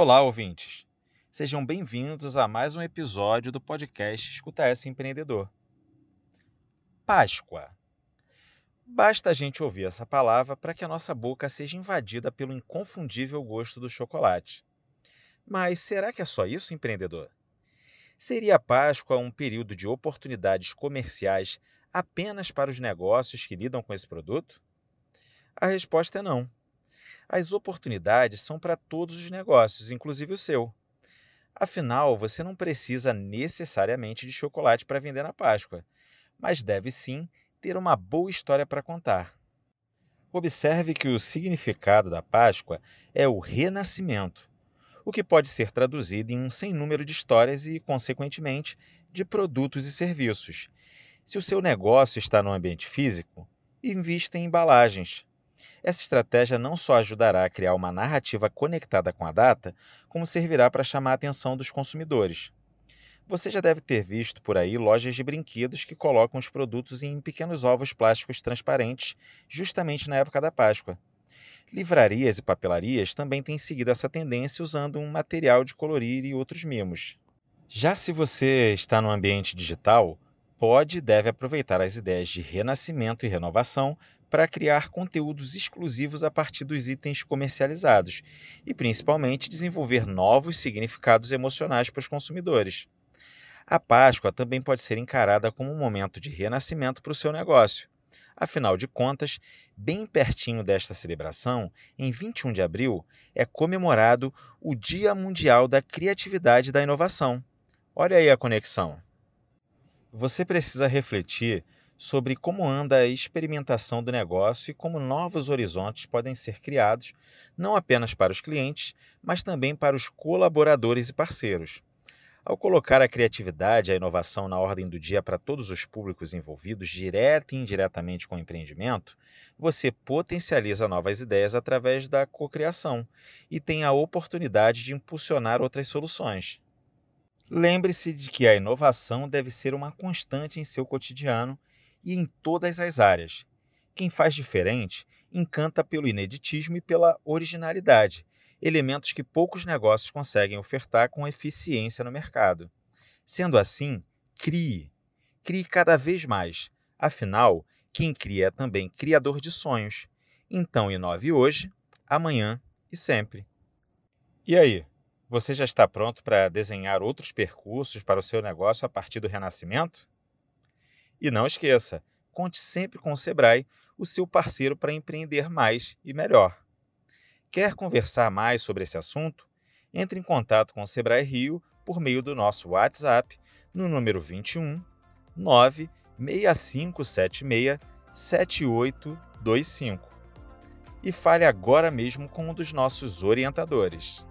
Olá, ouvintes. Sejam bem-vindos a mais um episódio do podcast Escuta Essa Empreendedor. Páscoa. Basta a gente ouvir essa palavra para que a nossa boca seja invadida pelo inconfundível gosto do chocolate. Mas será que é só isso, empreendedor? Seria a Páscoa um período de oportunidades comerciais apenas para os negócios que lidam com esse produto? A resposta é não. As oportunidades são para todos os negócios, inclusive o seu. Afinal, você não precisa necessariamente de chocolate para vender na Páscoa, mas deve sim ter uma boa história para contar. Observe que o significado da Páscoa é o renascimento, o que pode ser traduzido em um sem número de histórias e, consequentemente, de produtos e serviços. Se o seu negócio está no ambiente físico, invista em embalagens, essa estratégia não só ajudará a criar uma narrativa conectada com a data, como servirá para chamar a atenção dos consumidores. Você já deve ter visto por aí lojas de brinquedos que colocam os produtos em pequenos ovos plásticos transparentes, justamente na época da Páscoa. Livrarias e papelarias também têm seguido essa tendência usando um material de colorir e outros mimos. Já se você está no ambiente digital, pode e deve aproveitar as ideias de renascimento e renovação para criar conteúdos exclusivos a partir dos itens comercializados e, principalmente, desenvolver novos significados emocionais para os consumidores. A Páscoa também pode ser encarada como um momento de renascimento para o seu negócio. Afinal de contas, bem pertinho desta celebração, em 21 de abril, é comemorado o Dia Mundial da Criatividade e da Inovação. Olha aí a conexão. Você precisa refletir sobre como anda a experimentação do negócio e como novos horizontes podem ser criados, não apenas para os clientes, mas também para os colaboradores e parceiros. Ao colocar a criatividade e a inovação na ordem do dia para todos os públicos envolvidos, direta e indiretamente com o empreendimento, você potencializa novas ideias através da cocriação e tem a oportunidade de impulsionar outras soluções. Lembre-se de que a inovação deve ser uma constante em seu cotidiano e em todas as áreas. Quem faz diferente encanta pelo ineditismo e pela originalidade, elementos que poucos negócios conseguem ofertar com eficiência no mercado. Sendo assim, crie. Crie cada vez mais. Afinal, quem cria é também criador de sonhos. Então, inove hoje, amanhã e sempre. E aí, você já está pronto para desenhar outros percursos para o seu negócio a partir do renascimento? E não esqueça, conte sempre com o Sebrae, o seu parceiro para empreender mais e melhor. Quer conversar mais sobre esse assunto? Entre em contato com o Sebrae Rio por meio do nosso WhatsApp no número 21 96576 7825 e fale agora mesmo com um dos nossos orientadores.